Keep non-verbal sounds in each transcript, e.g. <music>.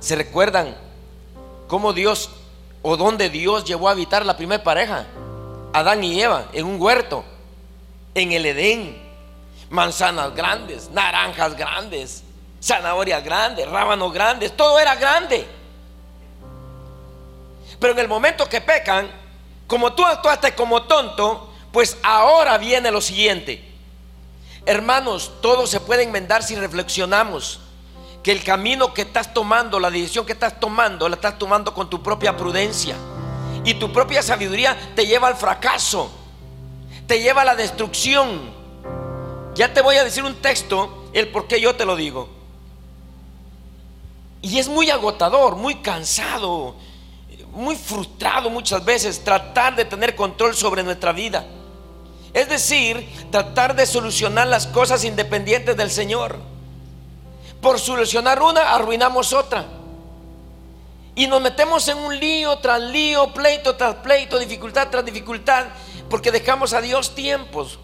¿Se recuerdan cómo Dios o dónde Dios llevó a habitar la primera pareja? Adán y Eva, en un huerto, en el Edén. Manzanas grandes, naranjas grandes, zanahorias grandes, rábanos grandes, todo era grande. Pero en el momento que pecan, como tú actuaste como tonto, pues ahora viene lo siguiente. Hermanos, todo se puede enmendar si reflexionamos que el camino que estás tomando, la decisión que estás tomando, la estás tomando con tu propia prudencia. Y tu propia sabiduría te lleva al fracaso, te lleva a la destrucción. Ya te voy a decir un texto, el por qué yo te lo digo. Y es muy agotador, muy cansado, muy frustrado muchas veces tratar de tener control sobre nuestra vida. Es decir, tratar de solucionar las cosas independientes del Señor. Por solucionar una, arruinamos otra. Y nos metemos en un lío tras lío, pleito tras pleito, dificultad tras dificultad, porque dejamos a Dios tiempos,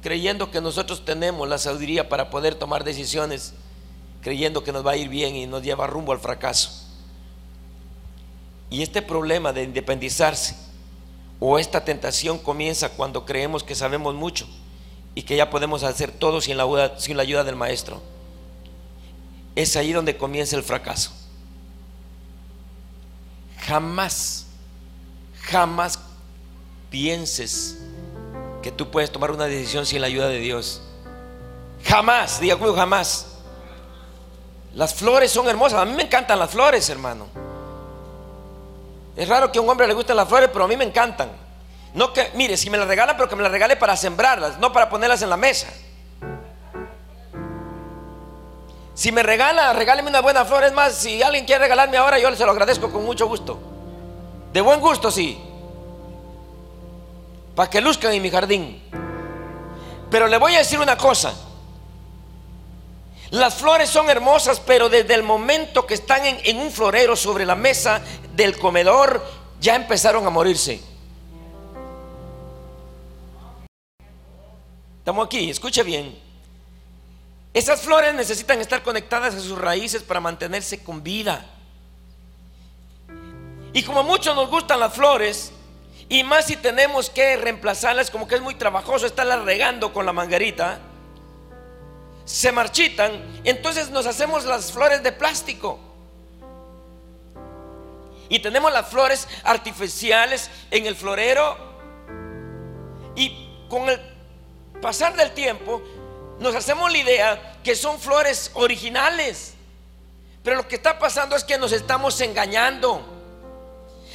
creyendo que nosotros tenemos la sabiduría para poder tomar decisiones, creyendo que nos va a ir bien y nos lleva rumbo al fracaso. Y este problema de independizarse o esta tentación comienza cuando creemos que sabemos mucho y que ya podemos hacer todo sin la, sin la ayuda del maestro es ahí donde comienza el fracaso. Jamás, jamás pienses que tú puedes tomar una decisión sin la ayuda de Dios. Jamás, diga conmigo, jamás. Las flores son hermosas. A mí me encantan las flores, hermano. Es raro que a un hombre le gusten las flores, pero a mí me encantan. No que, mire, si me las regalan, pero que me las regale para sembrarlas, no para ponerlas en la mesa. Si me regala, regáleme una buena flor. Es más, si alguien quiere regalarme ahora, yo se lo agradezco con mucho gusto. De buen gusto, sí. Para que luzcan en mi jardín. Pero le voy a decir una cosa. Las flores son hermosas, pero desde el momento que están en, en, un florero sobre la mesa del comedor, ya empezaron a morirse. Estamos aquí, escuche bien. Esas flores necesitan estar conectadas a sus raíces para mantenerse con vida. Y como mucho nos gustan las flores, y más si tenemos que reemplazarlas, como que es muy trabajoso estarlas regando con la manguerita, se marchitan, entonces nos hacemos las flores de plástico. Y tenemos las flores artificiales en el florero. Y con el pasar del tiempo, nos hacemos la idea que son flores originales. Pero lo que está pasando es que nos estamos engañando.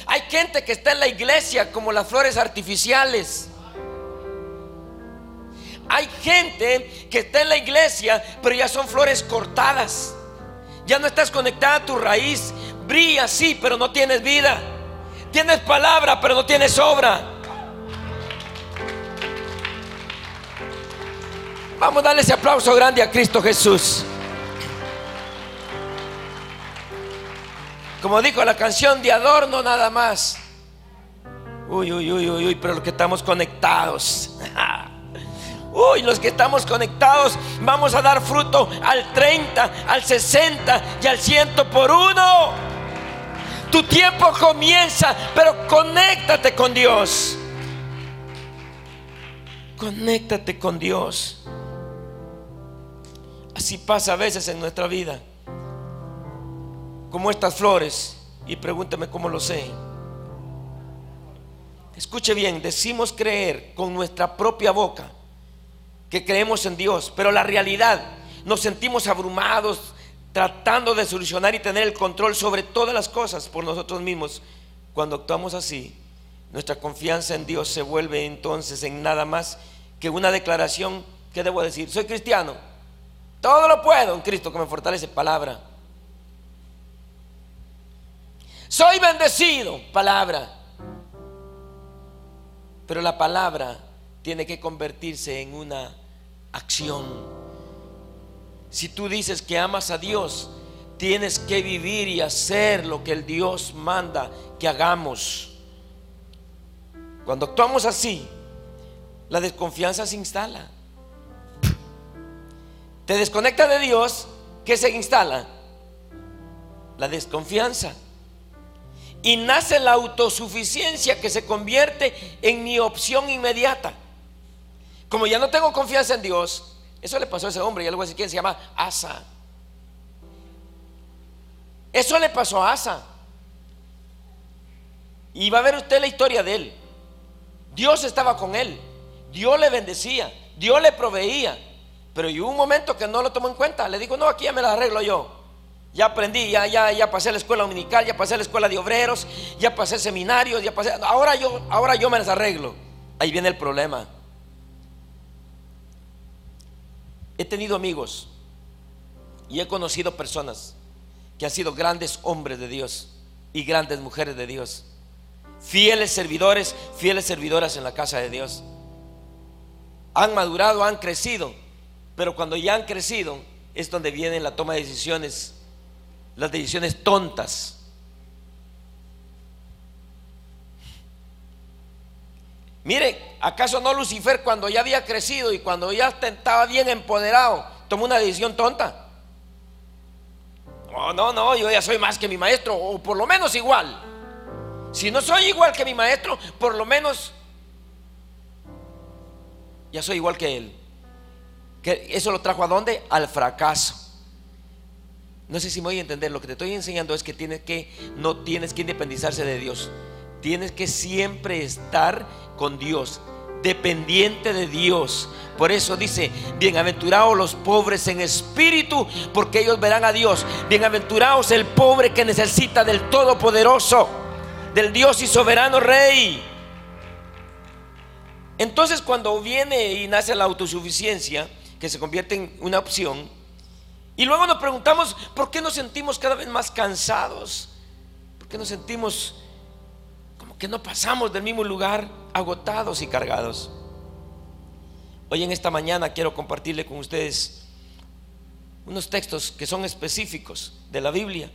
Hay gente que está en la iglesia como las flores artificiales. Hay gente que está en la iglesia, pero ya son flores cortadas. Ya no estás conectada a tu raíz. Brilla, sí, pero no tienes vida. Tienes palabra, pero no tienes obra. Vamos a darle ese aplauso grande a Cristo Jesús. Como dijo la canción de adorno nada más. Uy, uy, uy, uy, uy, pero los que estamos conectados. <laughs> Uy, los que estamos conectados vamos a dar fruto al 30, al 60 y al 100 por uno. Tu tiempo comienza, pero conéctate con Dios. Conéctate con Dios. Así pasa a veces en nuestra vida. Como estas flores. Y pregúntame cómo lo sé. Escuche bien, decimos creer con nuestra propia boca que creemos en Dios, pero la realidad nos sentimos abrumados tratando de solucionar y tener el control sobre todas las cosas por nosotros mismos. Cuando actuamos así, nuestra confianza en Dios se vuelve entonces en nada más que una declaración que debo decir, soy cristiano, todo lo puedo en Cristo que me fortalece. Palabra. Soy bendecido. Palabra. Pero la palabra tiene que convertirse en una acción. Si tú dices que amas a Dios, tienes que vivir y hacer lo que el Dios manda que hagamos. Cuando actuamos así, la desconfianza se instala te desconecta de Dios, ¿qué se instala? La desconfianza. Y nace la autosuficiencia que se convierte en mi opción inmediata. Como ya no tengo confianza en Dios, eso le pasó a ese hombre, ya le voy a decir quién se llama Asa. Eso le pasó a Asa. Y va a ver usted la historia de él. Dios estaba con él. Dios le bendecía. Dios le proveía. Pero hubo un momento que no lo tomó en cuenta. Le dijo, no, aquí ya me la arreglo yo. Ya aprendí, ya, ya, ya pasé la escuela dominical, ya pasé la escuela de obreros, ya pasé seminarios, ya pasé. Ahora yo, ahora yo me las arreglo. Ahí viene el problema. He tenido amigos y he conocido personas que han sido grandes hombres de Dios y grandes mujeres de Dios. Fieles servidores, fieles servidoras en la casa de Dios. Han madurado, han crecido, pero cuando ya han crecido es donde viene la toma de decisiones, las decisiones tontas. Mire, ¿acaso no Lucifer cuando ya había crecido y cuando ya estaba bien empoderado, tomó una decisión tonta? No, no, no, yo ya soy más que mi maestro, o por lo menos igual. Si no soy igual que mi maestro, por lo menos ya soy igual que él. Que eso lo trajo a dónde? Al fracaso. No sé si voy a entender, lo que te estoy enseñando es que tienes que no tienes que independizarse de Dios. Tienes que siempre estar con Dios, dependiente de Dios. Por eso dice, bienaventurados los pobres en espíritu, porque ellos verán a Dios. Bienaventurados el pobre que necesita del Todopoderoso, del Dios y soberano Rey. Entonces cuando viene y nace la autosuficiencia, que se convierte en una opción, y luego nos preguntamos, ¿por qué nos sentimos cada vez más cansados? ¿Por qué nos sentimos que no pasamos del mismo lugar agotados y cargados. Hoy en esta mañana quiero compartirle con ustedes unos textos que son específicos de la Biblia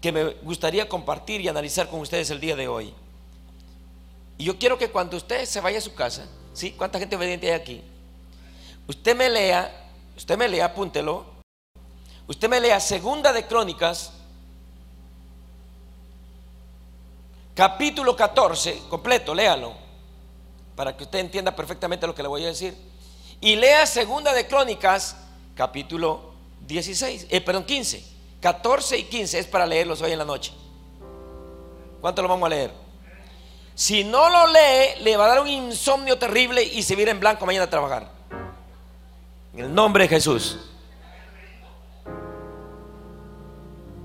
que me gustaría compartir y analizar con ustedes el día de hoy. Y yo quiero que cuando usted se vaya a su casa, ¿sí? ¿Cuánta gente obediente hay aquí? Usted me lea, usted me lea, apúntelo. Usted me lea Segunda de Crónicas capítulo 14, completo, léalo, para que usted entienda perfectamente lo que le voy a decir. Y lea segunda de Crónicas, capítulo 16, eh, perdón, 15, 14 y 15 es para leerlos hoy en la noche. ¿Cuánto lo vamos a leer? Si no lo lee, le va a dar un insomnio terrible y se viene en blanco mañana a trabajar. En el nombre de Jesús.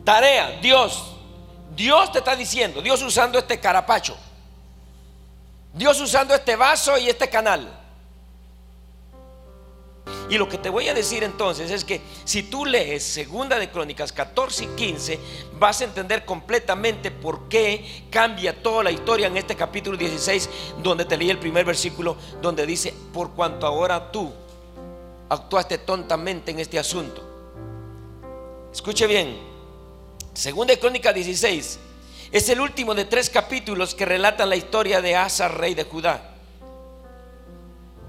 Tarea, Dios Dios te está diciendo, Dios usando este carapacho, Dios usando este vaso y este canal. Y lo que te voy a decir entonces es que si tú lees Segunda de Crónicas 14 y 15, vas a entender completamente por qué cambia toda la historia en este capítulo 16, donde te leí el primer versículo, donde dice, por cuanto ahora tú actuaste tontamente en este asunto. Escuche bien, Segunda de Crónica 16 es el último de tres capítulos que relatan la historia de Asa, rey de Judá.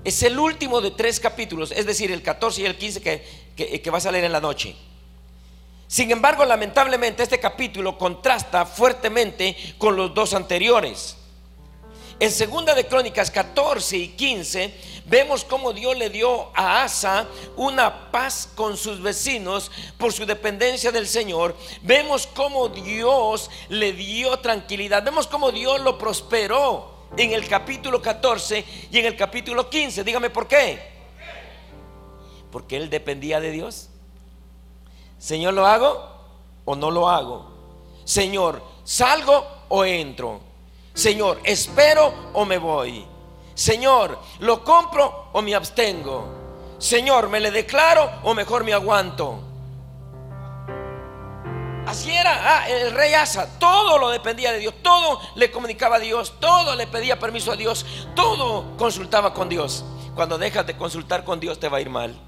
Es el último de tres capítulos, es decir, el 14 y el 15 que, que, vas a leer en la noche. Sin embargo, lamentablemente este capítulo contrasta fuertemente con los dos anteriores. En segunda de Crónicas 14 y 15 vemos cómo Dios le dio a Asa una paz con sus vecinos por su dependencia del Señor. Vemos cómo Dios le dio tranquilidad. Vemos cómo Dios lo prosperó en el capítulo 14 y en el capítulo 15. Dígame por qué. Porque él dependía de Dios. Señor, ¿lo hago o no lo hago? Señor, ¿salgo o entro? Señor, ¿espero o me voy? Señor, ¿lo compro o me abstengo? Señor, ¿me le declaro o mejor me aguanto? Así era ah, el rey Asa, todo lo dependía de Dios, todo le comunicaba a Dios, todo le pedía permiso a Dios, todo consultaba con Dios. Cuando dejas de consultar con Dios te va a ir mal.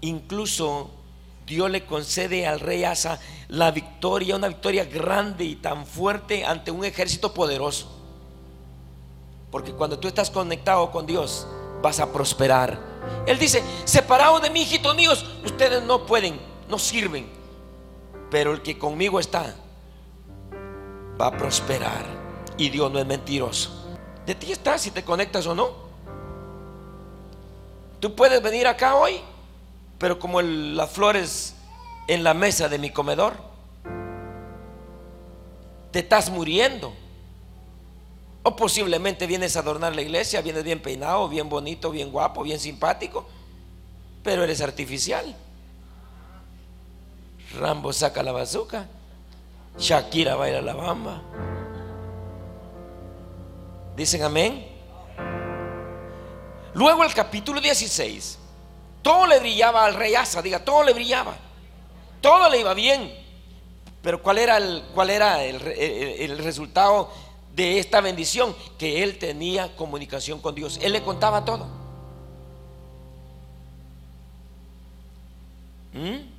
Incluso Dios le concede al rey Asa la victoria, una victoria grande y tan fuerte ante un ejército poderoso. Porque cuando tú estás conectado con Dios, vas a prosperar. Él dice, separados de mí, hijitos míos, ustedes no pueden, no sirven. Pero el que conmigo está va a prosperar. Y Dios no es mentiroso. De ti está si te conectas o no. Tú puedes venir acá hoy, pero como las flores en la mesa de mi comedor, te estás muriendo. O posiblemente vienes a adornar la iglesia, vienes bien peinado, bien bonito, bien guapo, bien simpático, pero eres artificial. Rambo saca la bazooka, Shakira baila la bamba. Dicen amén. Luego el capítulo 16, todo le brillaba al rey Asa, diga, todo le brillaba, todo le iba bien. Pero ¿cuál era el, cuál era el resultado de esta bendición, que él tenía comunicación con Dios. Él le contaba todo. ¿Mm?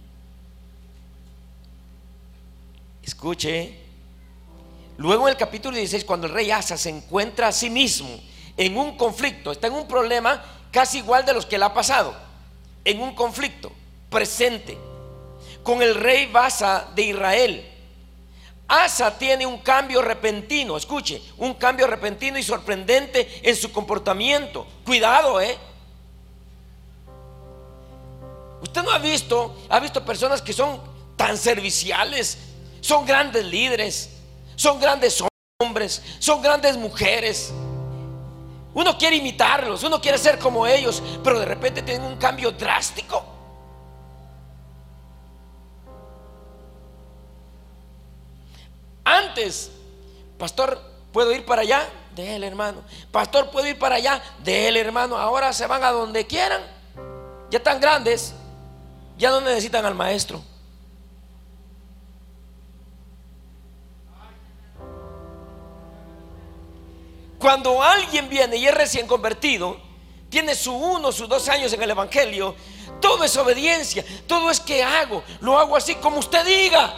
Escuche. Luego en el capítulo 16, cuando el rey Asa se encuentra a sí mismo en un conflicto, está en un problema casi igual de los que le ha pasado, en un conflicto presente con el rey Basa de Israel Asa tiene un cambio repentino, escuche, un cambio repentino y sorprendente en su comportamiento. Cuidado, ¿eh? Usted no ha visto, ha visto personas que son tan serviciales, son grandes líderes, son grandes hombres, son grandes mujeres. Uno quiere imitarlos, uno quiere ser como ellos, pero de repente tienen un cambio drástico. Antes, pastor, ¿puedo ir para allá? De él, hermano. Pastor, ¿puedo ir para allá? De él, hermano. Ahora se van a donde quieran. Ya están grandes. Ya no necesitan al maestro. Cuando alguien viene y es recién convertido, tiene su uno, sus dos años en el Evangelio, todo es obediencia, todo es que hago, lo hago así como usted diga.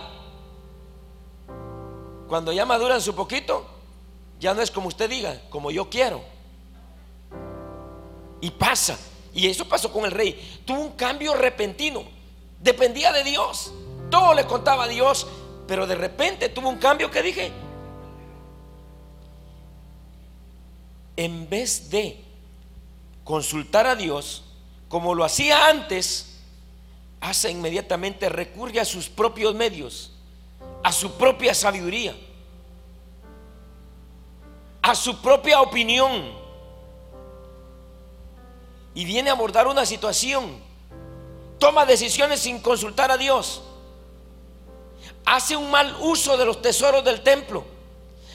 Cuando ya maduran su poquito, ya no es como usted diga, como yo quiero. Y pasa. Y eso pasó con el rey. Tuvo un cambio repentino. Dependía de Dios. Todo le contaba a Dios. Pero de repente tuvo un cambio que dije. En vez de consultar a Dios, como lo hacía antes, hace inmediatamente recurre a sus propios medios a su propia sabiduría, a su propia opinión. Y viene a abordar una situación. Toma decisiones sin consultar a Dios. Hace un mal uso de los tesoros del templo.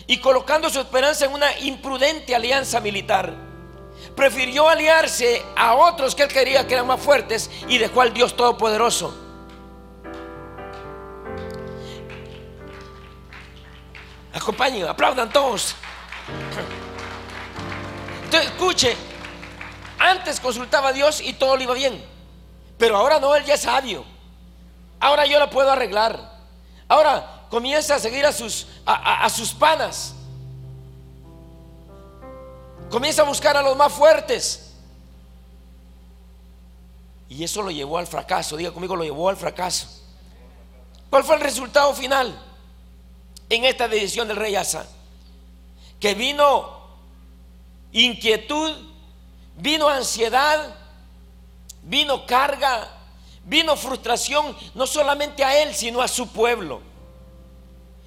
Y colocando su esperanza en una imprudente alianza militar. Prefirió aliarse a otros que él quería que eran más fuertes y dejó al Dios Todopoderoso. Acompañen, aplaudan todos. Entonces, escuche, antes consultaba a Dios y todo le iba bien. Pero ahora no, él ya es sabio. Ahora yo lo puedo arreglar. Ahora comienza a seguir a sus, a, sus panas. Comienza a buscar a los más fuertes. Y eso lo llevó al fracaso. Diga conmigo, lo llevó al fracaso. ¿Cuál fue el resultado final? en esta decisión del rey Asa, que vino inquietud, vino ansiedad, vino carga, vino frustración, no solamente a él, sino a su pueblo.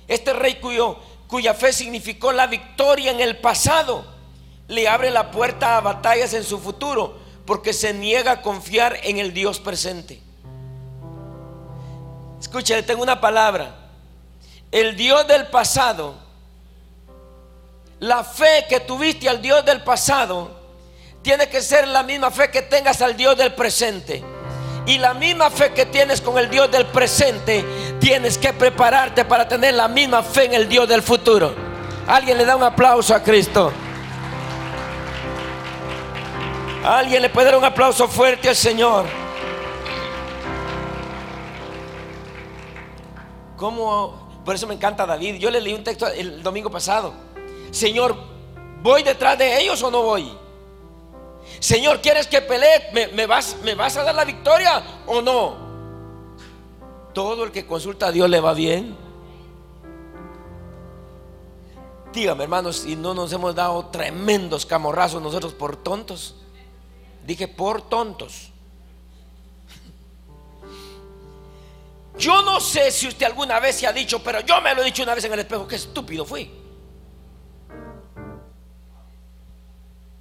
Este rey cuyo, cuya fe significó la victoria en el pasado, le abre la puerta a batallas en su futuro, porque se niega a confiar en el Dios presente. Escucha, tengo una palabra el Dios del pasado, la fe que tuviste al Dios del pasado, tiene que ser la misma fe que tengas al Dios del presente. Y la misma fe que tienes con el Dios del presente, tienes que prepararte para tener la misma fe en el Dios del futuro. Alguien le da un aplauso a Cristo. Alguien le puede dar un aplauso fuerte al Señor. ¿Cómo por eso me encanta David. Yo le leí un texto el domingo pasado. Señor, ¿voy detrás de ellos o no voy? Señor, ¿quieres que pelee? ¿Me, vas, ¿Me vas a dar la victoria o no? Todo el que consulta a Dios le va bien. Dígame, hermanos, si no nos hemos dado tremendos camorrazos nosotros por tontos. Dije por tontos. Yo no sé si usted alguna vez se ha dicho, pero yo me lo he dicho una vez en el espejo, qué estúpido fui.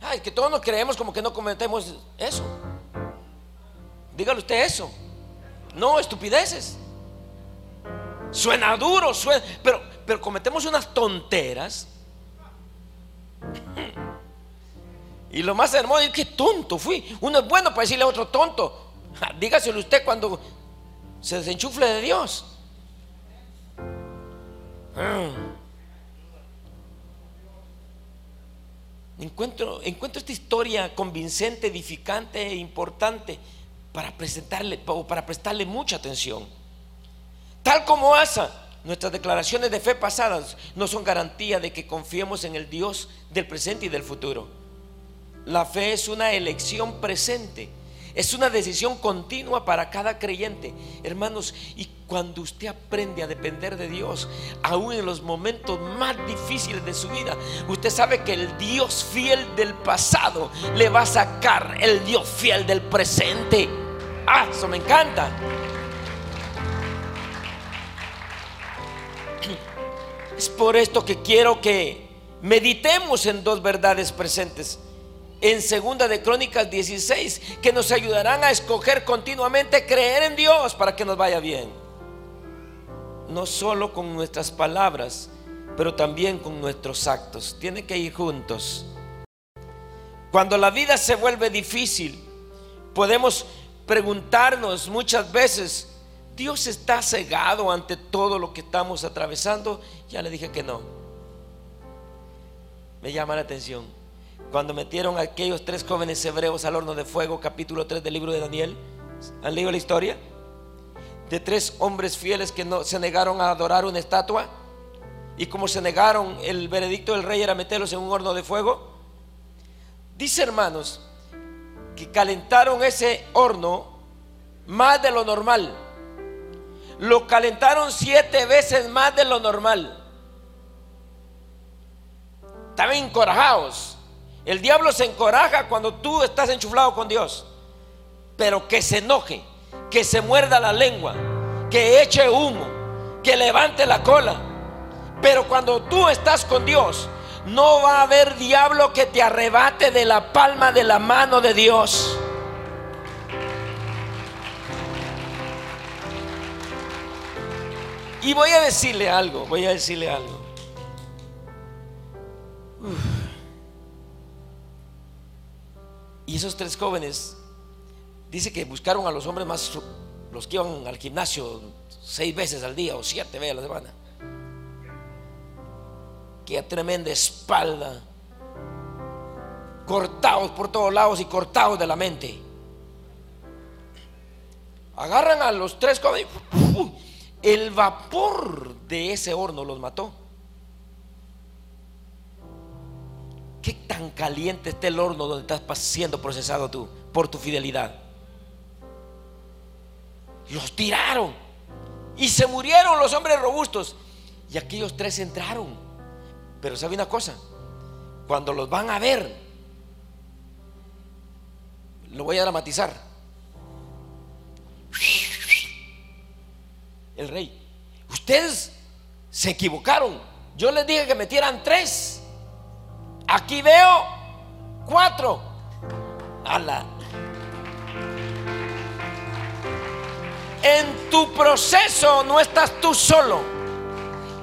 Ay, que todos nos creemos como que no cometemos eso. Dígale usted eso. No, estupideces. Suena duro, suena, pero, pero cometemos unas tonteras. Y lo más hermoso es que tonto fui. Uno es bueno para decirle a otro tonto. <laughs> Dígaselo usted cuando se desenchufle de Dios. Ah. Encuentro, esta historia convincente, edificante e importante para presentarle o para prestarle mucha atención. Tal como Asa, nuestras declaraciones de fe pasadas no son garantía de que confiemos en el Dios del presente y del futuro. La fe es una elección presente es una decisión continua para cada creyente. Hermanos, y cuando usted aprende a depender de Dios, aún en los momentos más difíciles de su vida, usted sabe que el Dios fiel del pasado le va a sacar el Dios fiel del presente. Ah, eso me encanta. Es por esto que quiero que meditemos en dos verdades presentes en segunda de Crónicas 16 que nos ayudarán a escoger continuamente creer en Dios para que nos vaya bien. No solo con nuestras palabras, pero también con nuestros actos. Tiene que ir juntos. Cuando la vida se vuelve difícil, podemos preguntarnos muchas veces, ¿Dios está cegado ante todo lo que estamos atravesando? Ya le dije que no. Me llama la atención cuando metieron a aquellos tres jóvenes hebreos al horno de fuego, capítulo 3 del libro de Daniel. ¿Han leído la historia? De tres hombres fieles que se negaron a adorar una estatua. Y como se negaron, el veredicto del rey era meterlos en un horno de fuego. Dice hermanos que calentaron ese horno más de lo normal. Lo calentaron siete veces más de lo normal. Estaban encorajados el diablo se encoraja cuando tú estás enchuflado con Dios. Pero que se enoje, que se muerda la lengua, que eche humo, que levante la cola. Pero cuando tú estás con Dios, no va a haber diablo que te arrebate de la palma de la mano de Dios. Y voy a decirle algo, voy a decirle algo. Y esos tres jóvenes, dice que buscaron a los hombres más, los que iban al gimnasio seis veces al día o siete veces a la semana. Qué tremenda espalda, cortados por todos lados y cortados de la mente. Agarran a los tres jóvenes, el vapor de ese horno los mató. ¿Qué tan caliente está el horno donde estás siendo procesado tú por tu fidelidad? Los tiraron y se murieron los hombres robustos. Y aquellos tres entraron. Pero sabe una cosa, cuando los van a ver, lo voy a dramatizar. El rey, ustedes se equivocaron. Yo les dije que metieran tres. Aquí veo cuatro. Ala. En tu proceso no estás tú solo.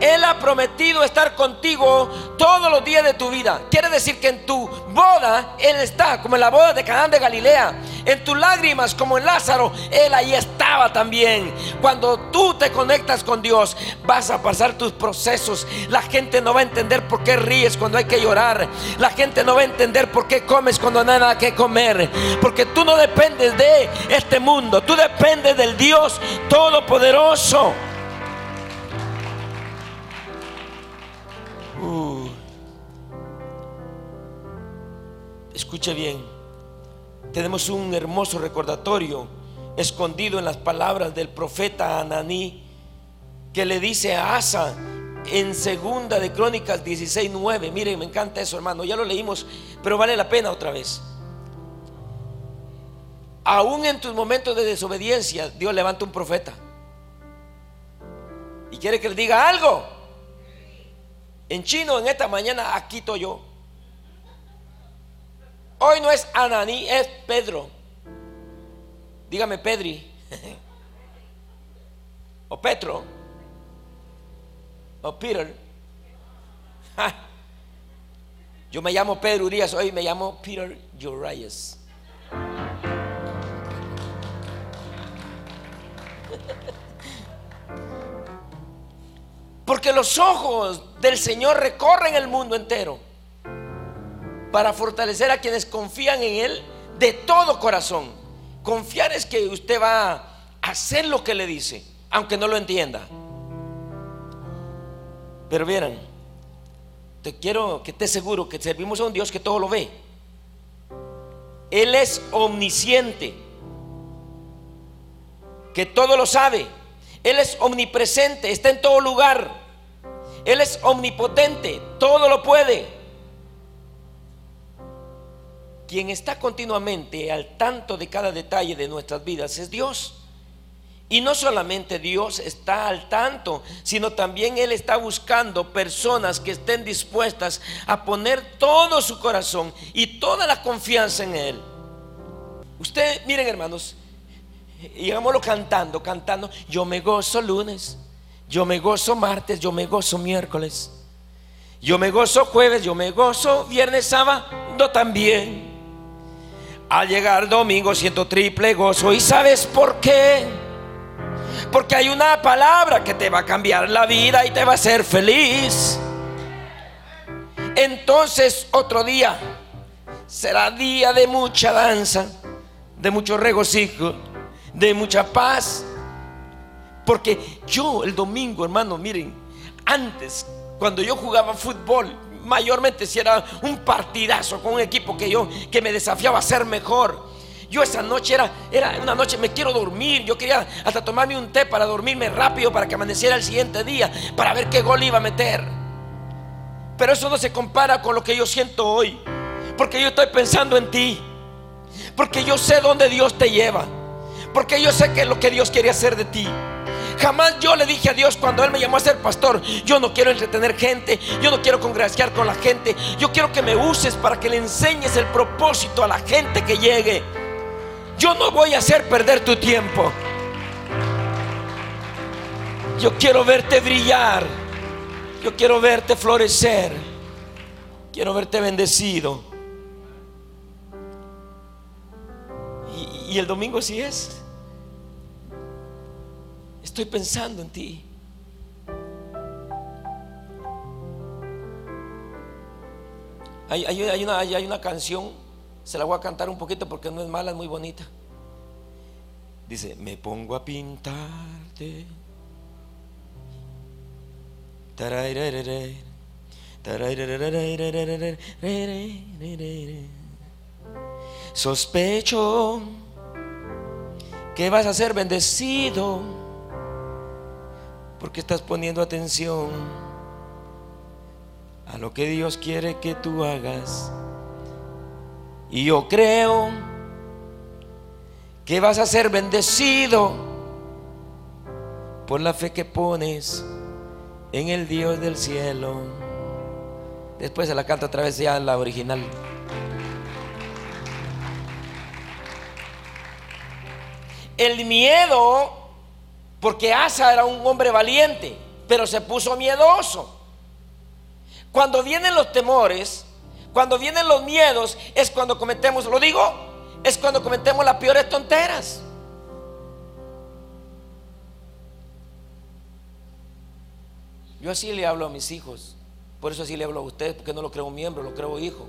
Él ha prometido estar contigo todos los días de tu vida. Quiere decir que en tu boda Él está, como en la boda de Canaán de Galilea. En tus lágrimas, como en Lázaro, Él ahí estaba también. Cuando tú te conectas con Dios, vas a pasar tus procesos. La gente no va a entender por qué ríes cuando hay que llorar. La gente no va a entender por qué comes cuando no hay nada que comer. Porque tú no dependes de este mundo. Tú dependes del Dios Todopoderoso. Uh. Escuche bien. tenemos un hermoso recordatorio escondido en las palabras del profeta Ananí que le dice a Asa en segunda de Crónicas 16:9. Miren, me encanta eso, hermano. Ya lo leímos, pero vale la pena otra vez. Aún en tus momentos de desobediencia, Dios levanta un profeta. Y quiere que le diga algo. En chino, en esta mañana, aquí estoy yo. Hoy no es Ananí, es Pedro. Dígame Pedri. <laughs> o Petro. O Peter. <laughs> Yo me llamo Pedro Urias, hoy me llamo Peter Urias. Porque los ojos del Señor recorren el mundo entero para fortalecer a quienes confían en Él de todo corazón. Confiar es que usted va a hacer lo que le dice, aunque no lo entienda. Pero vieran, te quiero que esté seguro que servimos a un Dios que todo lo ve. Él es omnisciente, que todo lo sabe. Él es omnipresente, está en todo lugar. Él es omnipotente, todo lo puede. Quien está continuamente al tanto de cada detalle de nuestras vidas es Dios. Y no solamente Dios está al tanto, sino también Él está buscando personas que estén dispuestas a poner todo su corazón y toda la confianza en Él. Usted, miren hermanos, digámoslo cantando, cantando, yo me gozo lunes, yo me gozo martes, yo me gozo miércoles, yo me gozo jueves, yo me gozo viernes, sábado también. Al llegar domingo siento triple gozo. ¿Y sabes por qué? Porque hay una palabra que te va a cambiar la vida y te va a hacer feliz. Entonces otro día será día de mucha danza, de mucho regocijo, de mucha paz. Porque yo el domingo, hermano, miren, antes, cuando yo jugaba fútbol, mayormente si era un partidazo con un equipo que yo que me desafiaba a ser mejor. Yo esa noche era, era una noche, me quiero dormir. Yo quería hasta tomarme un té para dormirme rápido para que amaneciera el siguiente día, para ver qué gol iba a meter. Pero eso no se compara con lo que yo siento hoy. Porque yo estoy pensando en ti. Porque yo sé dónde Dios te lleva. Porque yo sé que es lo que Dios quiere hacer de ti. Jamás yo le dije a Dios cuando Él me llamó a ser pastor, yo no quiero entretener gente, yo no quiero congraciar con la gente, yo quiero que me uses para que le enseñes el propósito a la gente que llegue. Yo no voy a hacer perder tu tiempo. Yo quiero verte brillar. Yo quiero verte florecer. Quiero verte bendecido. Y, y el domingo así es. Estoy pensando en ti. Hay, una, hay una canción, se la voy a cantar un poquito porque no es mala, es muy bonita. Dice, me pongo a pintarte. Sospecho que vas a ser bendecido porque estás poniendo atención a lo que Dios quiere que tú hagas. Y yo creo que vas a ser bendecido por la fe que pones en el Dios del cielo. Después se la canta otra vez ya la original. El miedo porque Asa era un hombre valiente, pero se puso miedoso. Cuando vienen los temores, cuando vienen los miedos, es cuando cometemos, lo digo, es cuando cometemos las peores tonteras. Yo así le hablo a mis hijos, por eso así le hablo a ustedes, porque no lo creo miembro, lo creo hijo.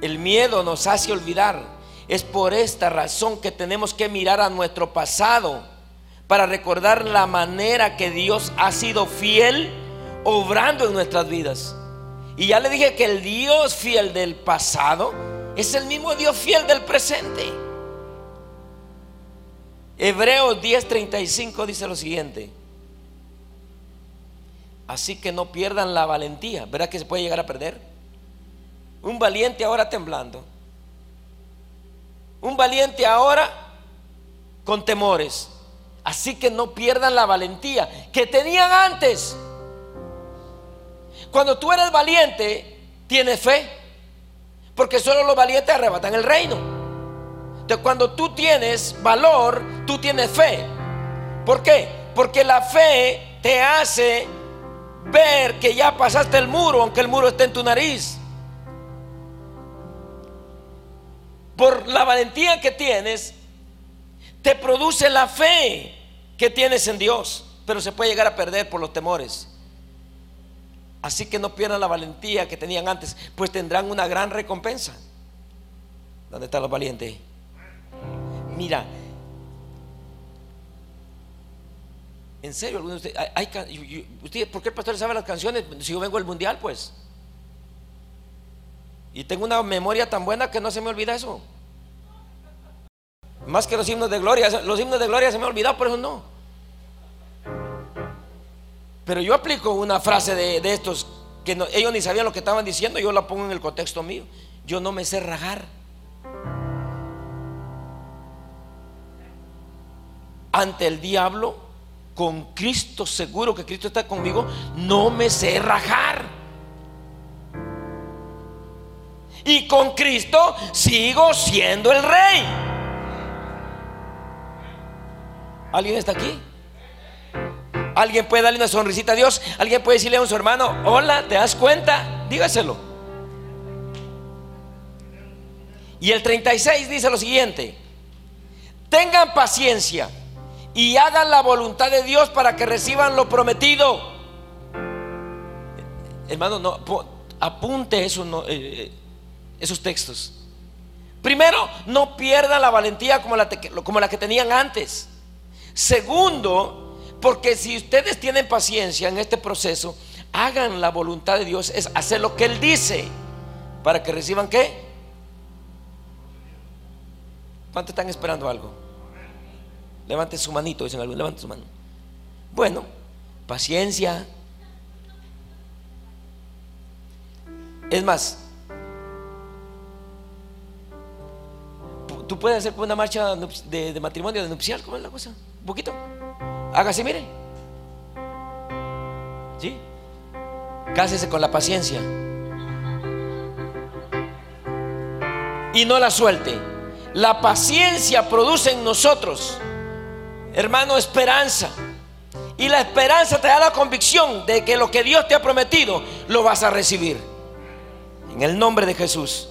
El miedo nos hace olvidar es por esta razón que tenemos que mirar a nuestro pasado para recordar la manera que Dios ha sido fiel obrando en nuestras vidas. Y ya le dije que el Dios fiel del pasado es el mismo Dios fiel del presente. Hebreos 10:35 dice lo siguiente. Así que no pierdan la valentía. ¿Verdad que se puede llegar a perder? Un valiente ahora temblando. Un valiente ahora con temores. Así que no pierdan la valentía que tenían antes. Cuando tú eres valiente, tienes fe. Porque solo los valientes arrebatan el reino. Entonces, cuando tú tienes valor, tú tienes fe. ¿Por qué? Porque la fe te hace ver que ya pasaste el muro, aunque el muro esté en tu nariz. Por la valentía que tienes, te produce la fe que tienes en Dios, pero se puede llegar a perder por los temores. Así que no pierdan la valentía que tenían antes, pues tendrán una gran recompensa. ¿Dónde están los valientes? Mira, en serio, algunos de ustedes, ¿por qué el pastor sabe las canciones si yo vengo al mundial, pues? Y tengo una memoria tan buena que no se me olvida eso. Más que los himnos de gloria, los himnos de gloria se me han olvidado, por eso no. Pero yo aplico una frase de, estos que ellos ni sabían lo que estaban diciendo, yo la pongo en el contexto mío. Yo no me sé rajar. Ante el diablo, con Cristo seguro que Cristo está conmigo, no me sé rajar. Y con Cristo sigo siendo el rey. ¿Alguien está aquí? Alguien puede darle una sonrisita a Dios. Alguien puede decirle a su hermano, hola, ¿te das cuenta? Dígaselo. Y el 36 dice lo siguiente, tengan paciencia y hagan la voluntad de Dios para que reciban lo prometido. Hermano, no, apunte eso, eh, esos textos. Primero, no pierdan la valentía como la, como la que tenían antes. Segundo, porque si ustedes tienen paciencia en este proceso, hagan la voluntad de Dios, es hacer lo que Él dice, para que reciban qué. ¿Cuántos están esperando algo? Levanten su manito, dicen algo, levanten su mano. Bueno, paciencia. Es más, tú puedes hacer una marcha de, matrimonio, de nupcial, ¿cómo es la cosa? Un poquito. Hágase, mire. ¿Sí? Cásese con la paciencia. Y no la suelte. La paciencia produce en nosotros, hermano, esperanza. Y la esperanza te da la convicción de que lo que Dios te ha prometido lo vas a recibir. En el nombre de Jesús.